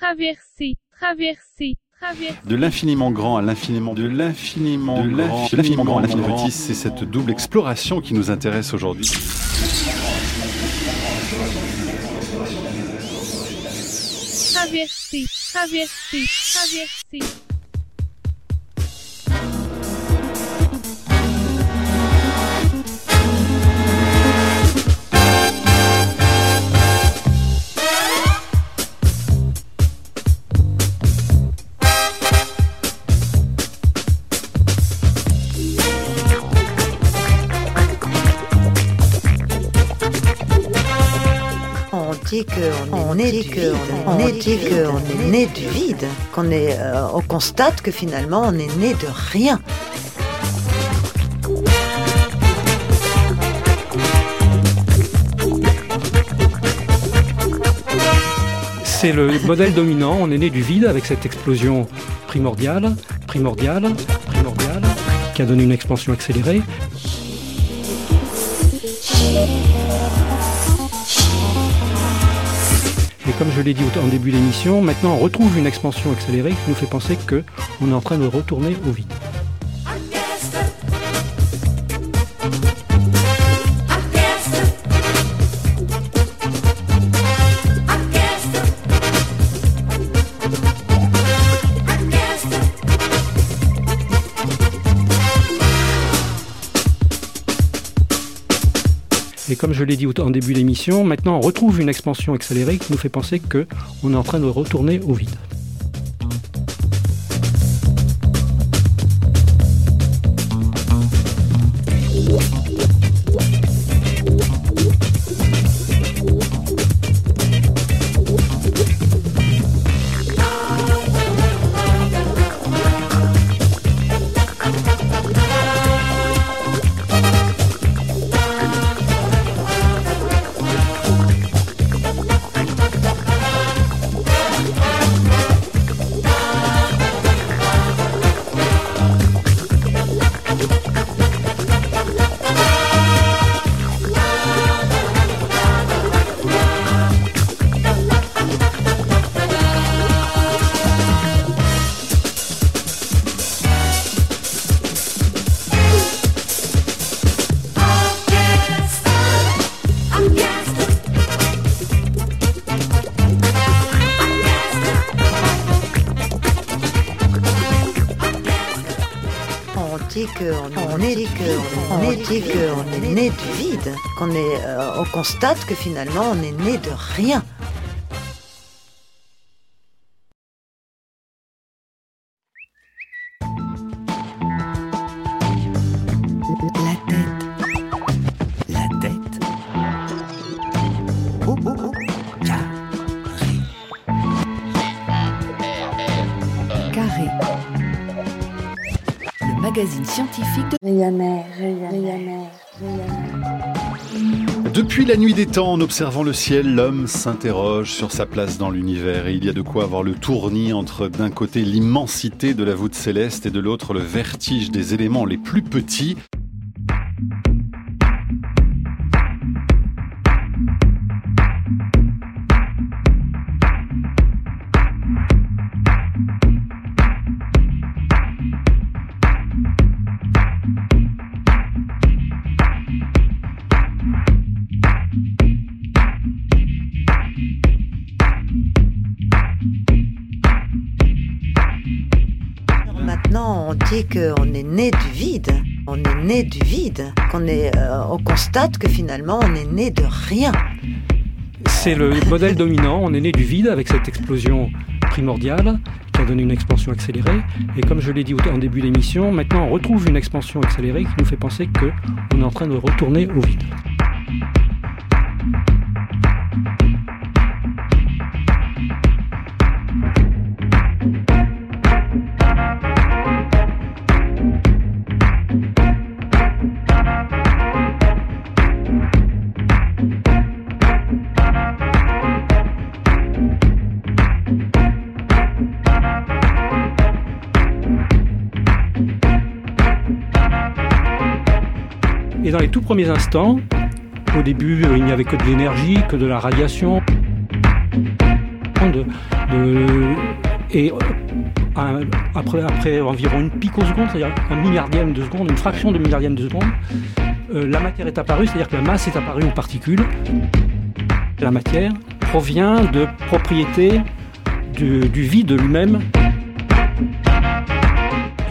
traverser, traverser, traverser. De l'infiniment grand à l'infiniment de l'infiniment grand, de l'infiniment grand à l'infiniment petit, c'est cette double exploration qui nous intéresse aujourd'hui. Traverser, traverser, traverser. Dit qu'on est, dit que on est, dit qu'on est né du vide, qu'on est, euh, on constate que finalement on est né de rien. C'est le modèle dominant, on est né du vide avec cette explosion primordiale, primordiale, primordiale, qui a donné une expansion accélérée. Comme je l'ai dit en début d'émission, maintenant on retrouve une expansion accélérée qui nous fait penser qu'on est en train de retourner au vide. Comme je l'ai dit en début d'émission, maintenant on retrouve une expansion accélérée qui nous fait penser qu'on est en train de retourner au vide. Qu'on est né du vide, qu'on est, euh, on constate que finalement on est né de rien. La tête. La tête. Oh, oh, oh. Carré. Magazine scientifique de. Depuis la nuit des temps, en observant le ciel, l'homme s'interroge sur sa place dans l'univers et il y a de quoi avoir le tournis entre d'un côté l'immensité de la voûte céleste et de l'autre le vertige des éléments les plus petits. Né du vide, on est né du vide, qu'on est, euh, on constate que finalement on est né de rien. C'est le modèle dominant, on est né du vide avec cette explosion primordiale qui a donné une expansion accélérée. Et comme je l'ai dit en début d'émission, maintenant on retrouve une expansion accélérée qui nous fait penser qu'on est en train de retourner au vide. Les tout premiers instants, au début, euh, il n'y avait que de l'énergie, que de la radiation, et euh, après, après environ une picoseconde, c'est-à-dire un milliardième de seconde, une fraction de milliardième de seconde, euh, la matière est apparue, c'est-à-dire que la masse est apparue aux particules. La matière provient de propriétés du vide lui-même.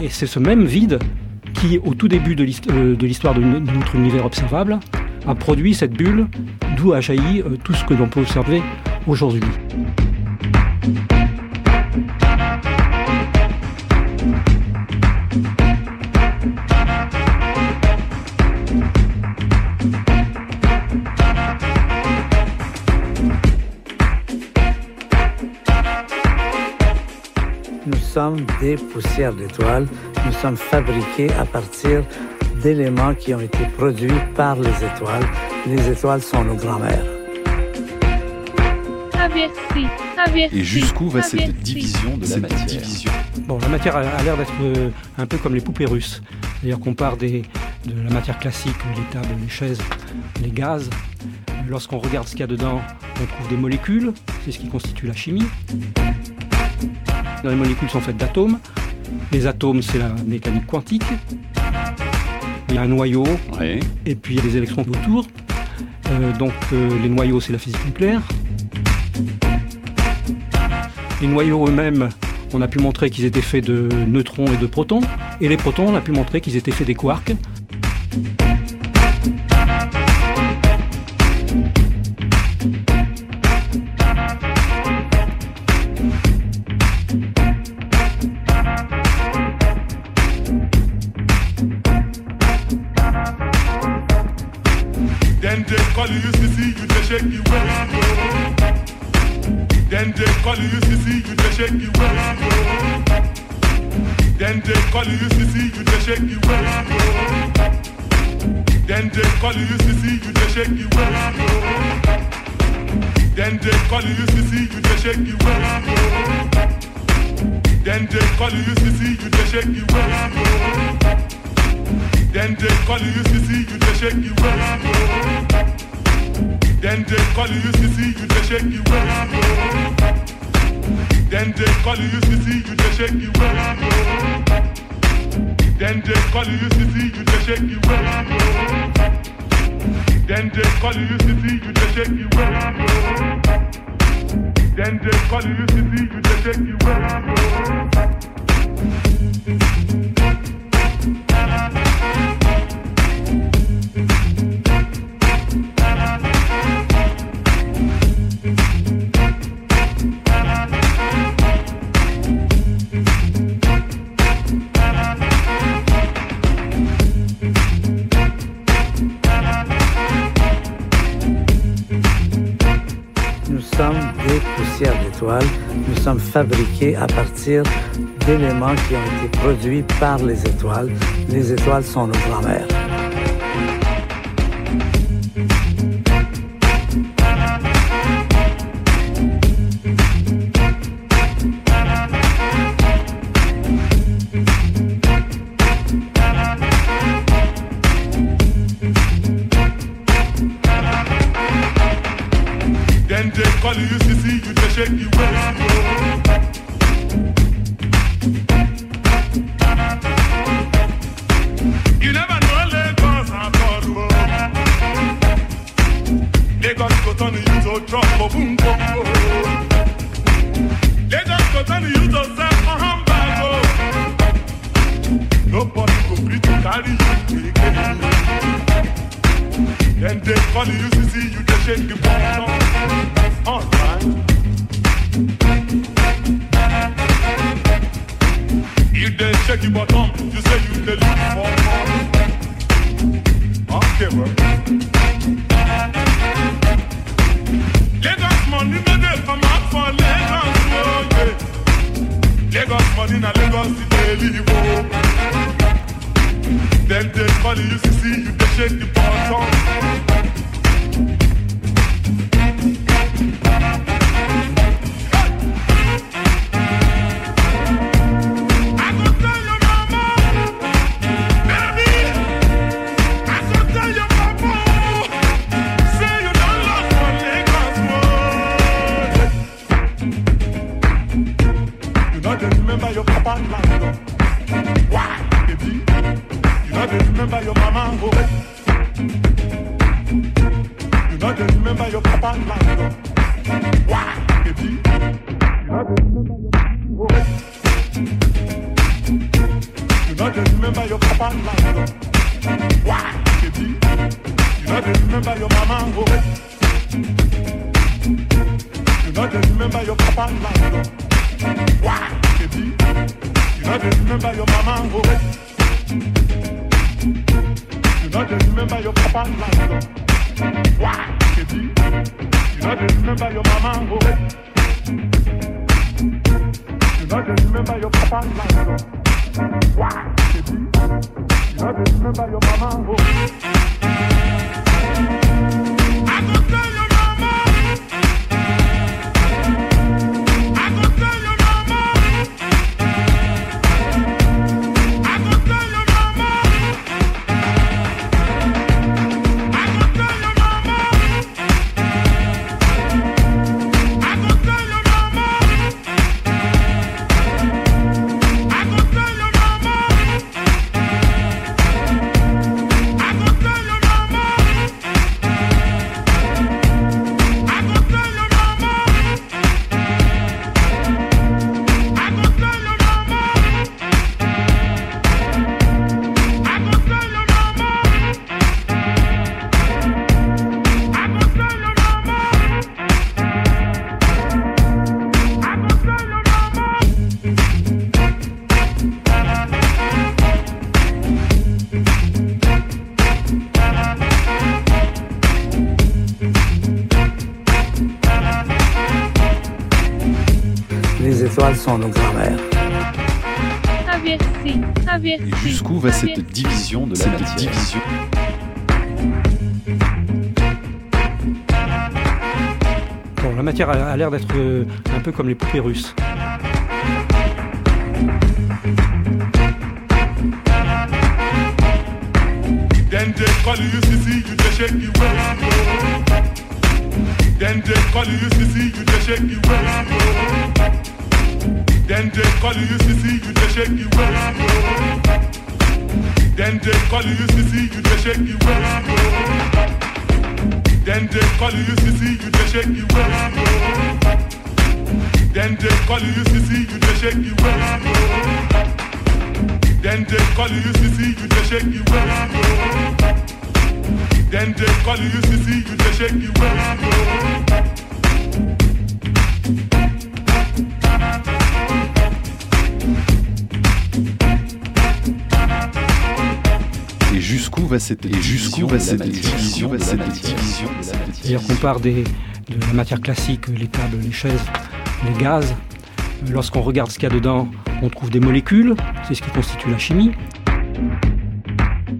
Et c'est ce même vide qui, au tout début de euh, l'histoire de, de notre univers observable, a produit cette bulle d'où a jailli euh, tout ce que l'on peut observer aujourd'hui. Nous sommes des poussières d'étoiles. Nous sommes fabriqués à partir d'éléments qui ont été produits par les étoiles. Les étoiles sont nos grands-mères. traverser, traverser. Et jusqu'où va cette traverser. division de la Cette matière division. Bon, la matière a, l'air d'être euh, un peu comme les poupées russes. C'est-à-dire qu'on part des, de la matière classique, les tables, les chaises, les gaz. Lorsqu'on regarde ce qu'il y a dedans, on trouve des molécules, c'est ce qui constitue la chimie. Les molécules sont faites d'atomes. Les atomes, c'est la mécanique quantique. Il y a un noyau, Ouais. et puis il y a des électrons autour. Euh, donc euh, les noyaux, c'est la physique nucléaire. Les noyaux eux-mêmes, on a pu montrer qu'ils étaient faits de neutrons et de protons. Et les protons, on a pu montrer qu'ils étaient faits des quarks. Dey shake the waist, yo. Then they call you UCC, you dey shake the waist, yo. Then they call you UCC, you dey shake the waist, yo. Then they call you UCC, you dey shake the waist, Nous sommes fabriqués à partir d'éléments qui ont été produits par les étoiles. Les étoiles sont nos grands-mères. Shake the bottom, you say you dey look for more. Okay, well. Lagos money no dey come out for Lagos, oh yeah. Lagos money na Lagos e dey live, oh. Then they call you UCC, you dey shake the bottom. Remember your mama, oh. You know they remember your papa, like, oh. Why, baby? You know they remember your oh. You know they remember your papa, like, oh. Why, baby? You know they remember your mama, oh. You know they remember your papa, like, oh. Why, baby? You know they remember your mama, oh. You know they remember your papa oh. Why? You know they remember your mama oh. You know they remember your papa? You remember your mama oh. Sont nos grands-mères. traverser, traverser. Et jusqu'où va cette division de la Cette matière division. Bon, la matière a, a l'air d'être euh, un peu comme les poupées russes. Then they call you sissy, you just shake your waist. yo. Then they call you sissy, you just shake your waist. yo. Then they call you used to see you, they shake you waist. Then they call you used to see you, they shake you waist. Then they call you used to see you, they shake you waist. Then they call you used you, they shake you waist. Then they call you used you, they shake you waist. Then they call you used you, they shake you waist. Va cette Et jusqu'où va cette division C'est-à-dire qu'on part des, de la matière classique, les tables, les chaises, les gaz. Lorsqu'on regarde ce qu'il y a dedans, on trouve des molécules, c'est ce qui constitue la chimie.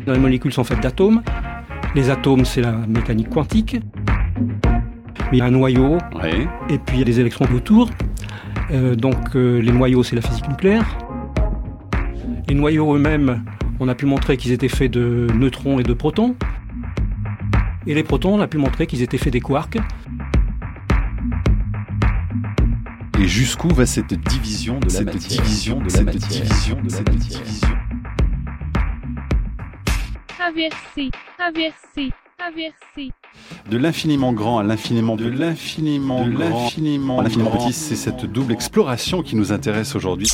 Les molécules sont faites d'atomes. Les atomes, c'est la mécanique quantique. Il y a un noyau, Ouais. et puis il y a des électrons autour. Euh, donc euh, les noyaux, c'est la physique nucléaire. Les noyaux eux-mêmes, on a pu montrer qu'ils étaient faits de neutrons et de protons. Et les protons, on a pu montrer qu'ils étaient faits des quarks. Et jusqu'où va cette division de la Cette matière division de la Cette matière. division de la Cette matière division. De l'infiniment grand à l'infiniment de l'infiniment de grand, l'infiniment à l'infiniment petit, c'est cette double exploration qui nous intéresse aujourd'hui.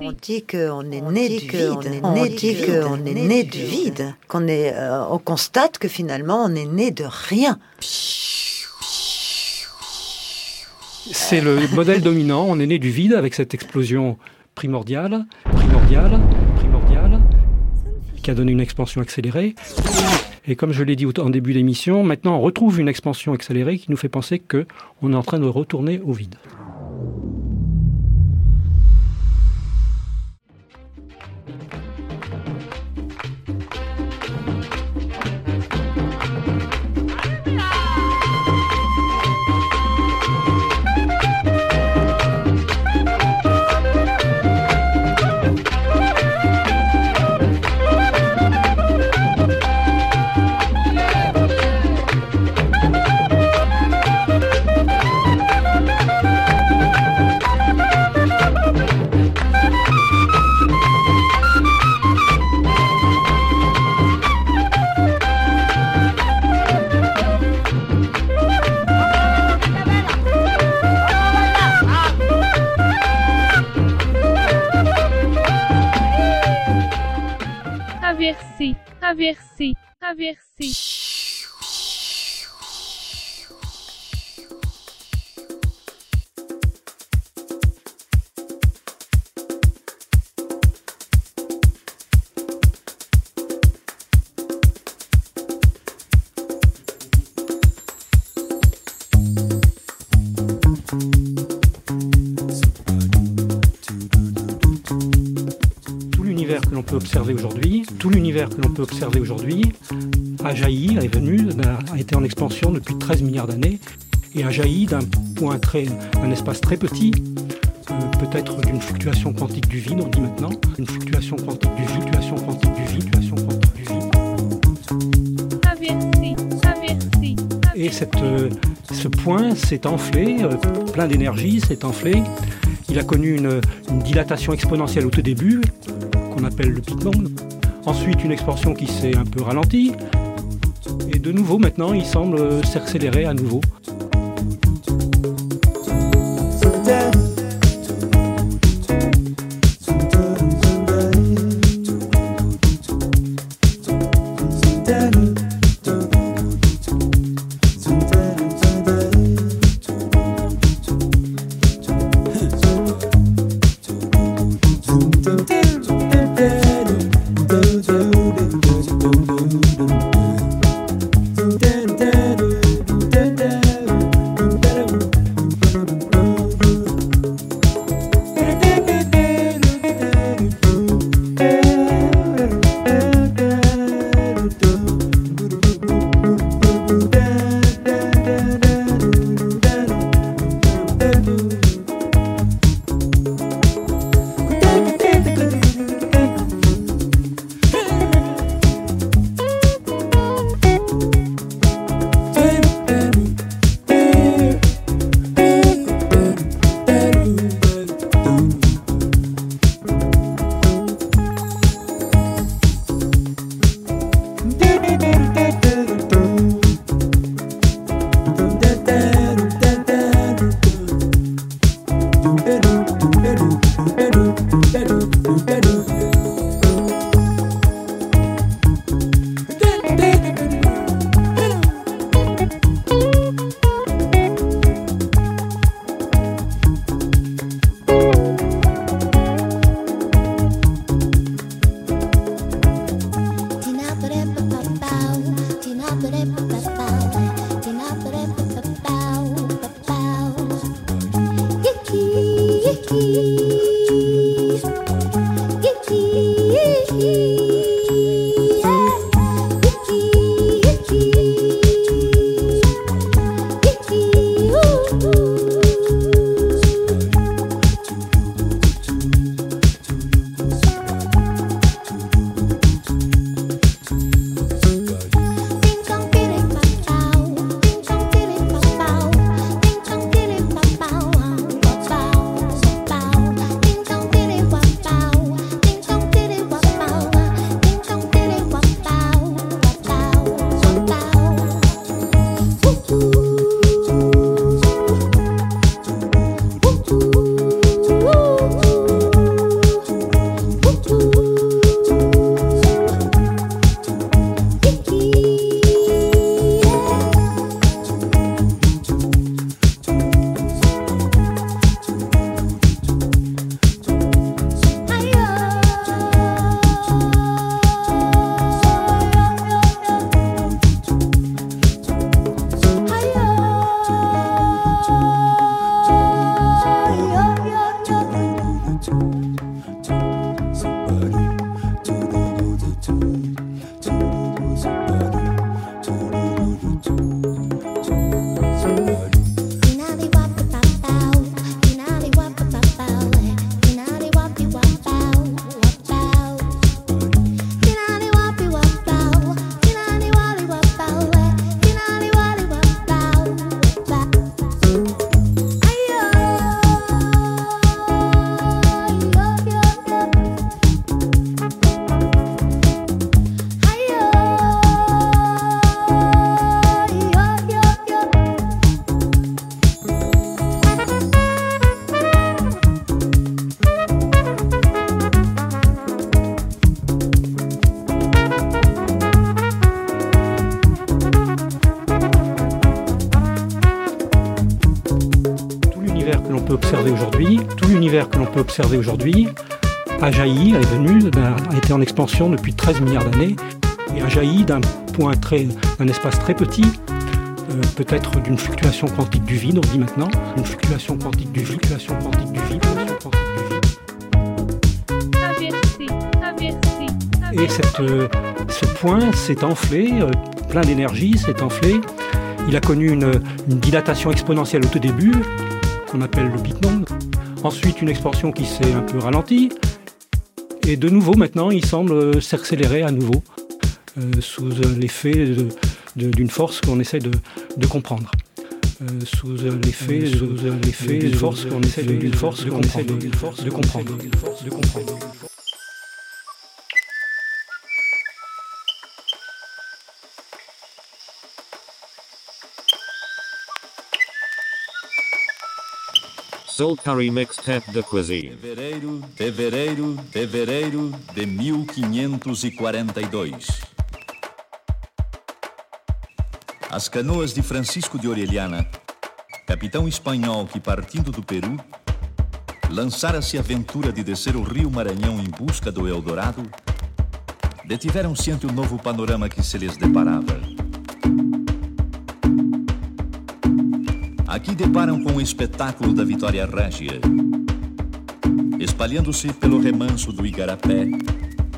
On dit qu'on est né du vide. On dit qu'on est né du vide. Qu'on est, euh, on constate que finalement on est né de rien. C'est le modèle dominant. On est né du vide avec cette explosion primordiale, primordiale, primordiale, qui a donné une expansion accélérée. Et comme je l'ai dit en début d'émission, maintenant on retrouve une expansion accélérée qui nous fait penser que on est en train de retourner au vide. Aversi. Aversi. Peut observer aujourd'hui a jailli, est venu, a été en expansion depuis 13 milliards d'années et a jailli d'un point très, un espace très petit, euh, peut-être d'une fluctuation quantique du vide, on dit maintenant, une fluctuation quantique du vide, fluctuation quantique du vide, fluctuation quantique du vide. Et cette, euh, ce point s'est enflé, euh, plein d'énergie, s'est enflé. Il a connu une, dilatation exponentielle au tout début, qu'on appelle le Big. Ensuite, une expansion qui s'est un peu ralentie. Et de nouveau, maintenant, il semble s'accélérer à nouveau. Peut observer aujourd'hui a jailli, est venu, a été en expansion depuis 13 milliards d'années et a jailli d'un point très, d'un espace très petit, euh, peut-être d'une fluctuation quantique du vide, on dit maintenant, une fluctuation quantique du fluctuation quantique du vide, Et cette, euh, ce point s'est enflé, euh, plein d'énergie, s'est enflé. Il a connu une, une, dilatation exponentielle au tout début, qu'on appelle le Big Bang. Ensuite, une expansion qui s'est un peu ralentie. Et de nouveau, maintenant, il semble s'accélérer à nouveau. Euh, sous l'effet d'une force qu'on essaie de, comprendre. Euh, sous l'effet d'une force qu'on essaie d'une force qu'on essaie de comprendre. Soul Curry Mixtape de Cuisine. Fevereiro, fevereiro, fevereiro de 1542. As canoas de Francisco de Orellana, capitão espanhol que partindo do Peru, lançara-se a aventura de descer o rio Maranhão em busca do Eldorado, detiveram-se ante o novo panorama que se lhes deparava. Aqui deparam com o espetáculo da Vitória Régia, espalhando-se pelo remanso do Igarapé,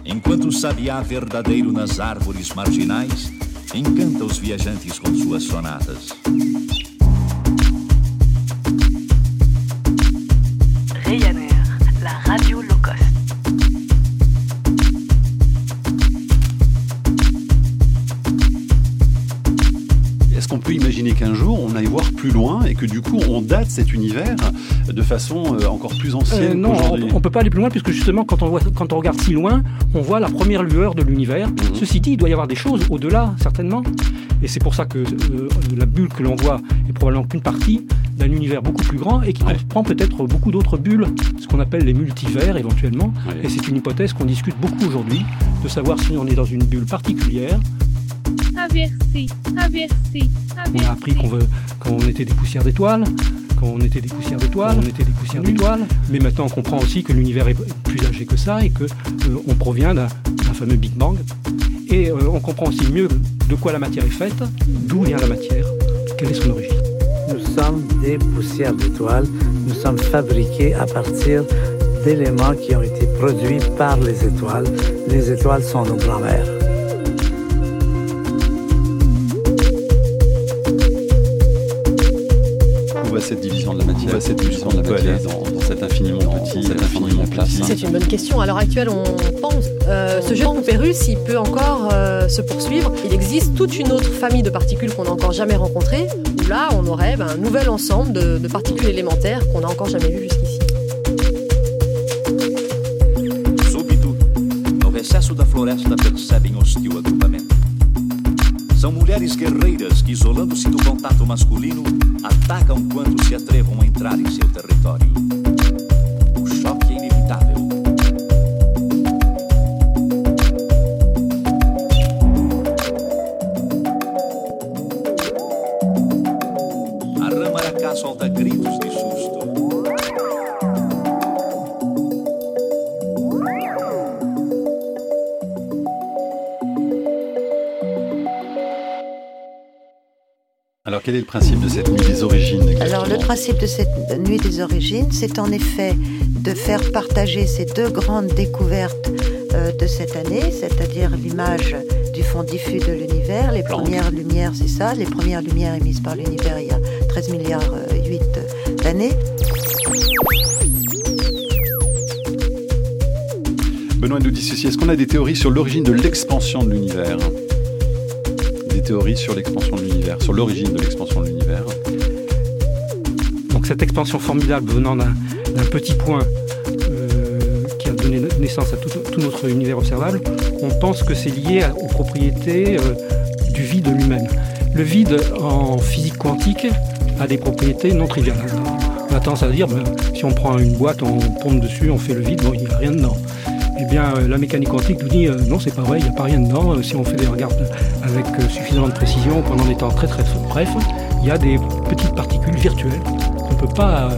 enquanto o sabiá verdadeiro nas árvores marginais encanta os viajantes com suas sonatas. Que du coup on date cet univers de façon euh, encore plus ancienne euh, Non, on ne peut pas aller plus loin puisque justement quand on, voit, quand on regarde si loin, on voit la première lueur de l'univers. Mhm. Ceci dit, il doit y avoir des choses au-delà certainement. Et c'est pour ça que euh, la bulle que l'on voit est probablement qu'une partie d'un univers beaucoup plus grand et qui Ouais. comprend peut-être beaucoup d'autres bulles, ce qu'on appelle les multivers éventuellement. Ouais. Et c'est une hypothèse qu'on discute beaucoup aujourd'hui, de savoir si on est dans une bulle particulière. On a appris qu'on traversée. veut, qu'on était des poussières d'étoiles, qu'on était des poussières d'étoiles, on était des poussières d'étoiles. Mais maintenant, on comprend aussi que l'univers est plus âgé que ça et que euh, on provient d'un d'un fameux Big Bang. Et euh, on comprend aussi mieux de quoi la matière est faite, d'où vient la matière, quelle est son origine. Nous sommes des poussières d'étoiles. Nous sommes fabriqués à partir d'éléments qui ont été produits par les étoiles. Les étoiles sont nos grands-mères. Dans, dans cet infiniment petit, cet infiniment petit C'est une bonne question. À l'heure actuelle, on pense euh, ce jeu de poupée russe, il peut encore euh, se poursuivre. Il existe toute une autre famille de particules qu'on n'a encore jamais rencontrées. Où là, on aurait ben, un nouvel ensemble de, de particules élémentaires qu'on n'a encore jamais vu jusqu'ici. Súbito, no recesso da floresta percebem hostil agrupamento. São mulheres guerreiras que, isolando-se do contato masculino, atacam quando se atrevam a entrar em seu território. Quel est le principe de cette nuit des origines Alors le principe de cette nuit des origines, c'est en effet de faire partager ces deux grandes découvertes euh, de cette année, c'est-à-dire l'image du fond diffus de l'univers, les Planck. premières lumières, c'est ça, les premières lumières émises par l'univers il y a 13 milliards euh, 8 d'années. Benoît nous dit ceci, est-ce qu'on a des théories sur l'origine de l'expansion de l'univers? Sur l'expansion de l'univers, sur l'origine de l'expansion de l'univers. Donc cette expansion formidable venant d'un petit point euh, qui a donné naissance à tout, notre univers observable, on pense que c'est lié aux propriétés euh, du vide lui-même. Le vide en physique quantique a des propriétés non triviales. On a tendance à dire, ben, si on prend une boîte, on tombe dessus, on fait le vide, bon, il n'y a rien dedans. Bien, euh, la mécanique quantique nous dit, euh, non, c'est pas vrai, il n'y a pas rien dedans. Euh, si on fait des regards avec suffisamment de précision pendant des temps très très brefs, il y a des petites particules virtuelles qu'on ne peut pas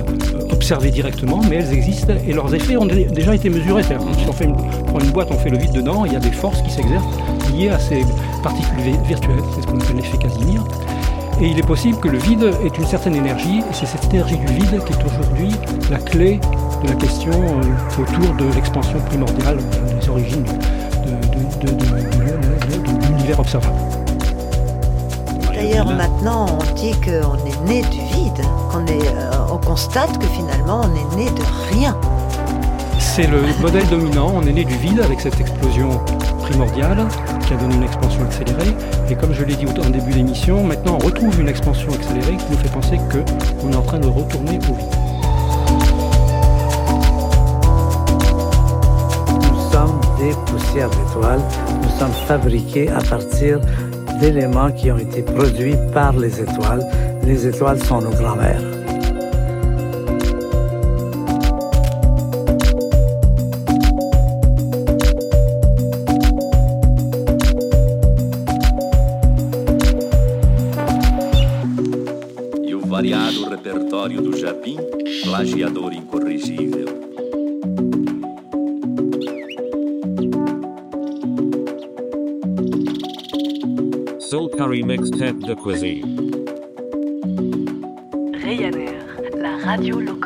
observées directement, mais elles existent et leurs effets ont déjà été mesurés. Si on, fait une, prend une boîte, on fait le vide dedans, il y a des forces qui s'exercent liées à ces particules virtuelles, c'est ce qu'on appelle l'effet Casimir. Et il est possible que le vide ait une certaine énergie, et c'est cette énergie du vide qui est aujourd'hui la clé de la question euh, autour de l'expansion primordiale des origines de, l'univers observable. D'ailleurs, maintenant, on dit qu'on est né du vide, qu'on est, euh, on constate que finalement, on est né de rien. C'est le modèle dominant, on est né du vide avec cette explosion primordiale qui a donné une expansion accélérée. Et comme je l'ai dit au début de l'émission, maintenant on retrouve une expansion accélérée qui nous fait penser qu'on est en train de retourner au vide. Des poussières d'étoiles, nous sommes fabriqués à partir d'éléments qui ont été produits par les étoiles. Les étoiles sont nos grands-mères. E do Japim, plagiador incorrigível. Mixtape de Cuisine. Ryanair, la radio cost.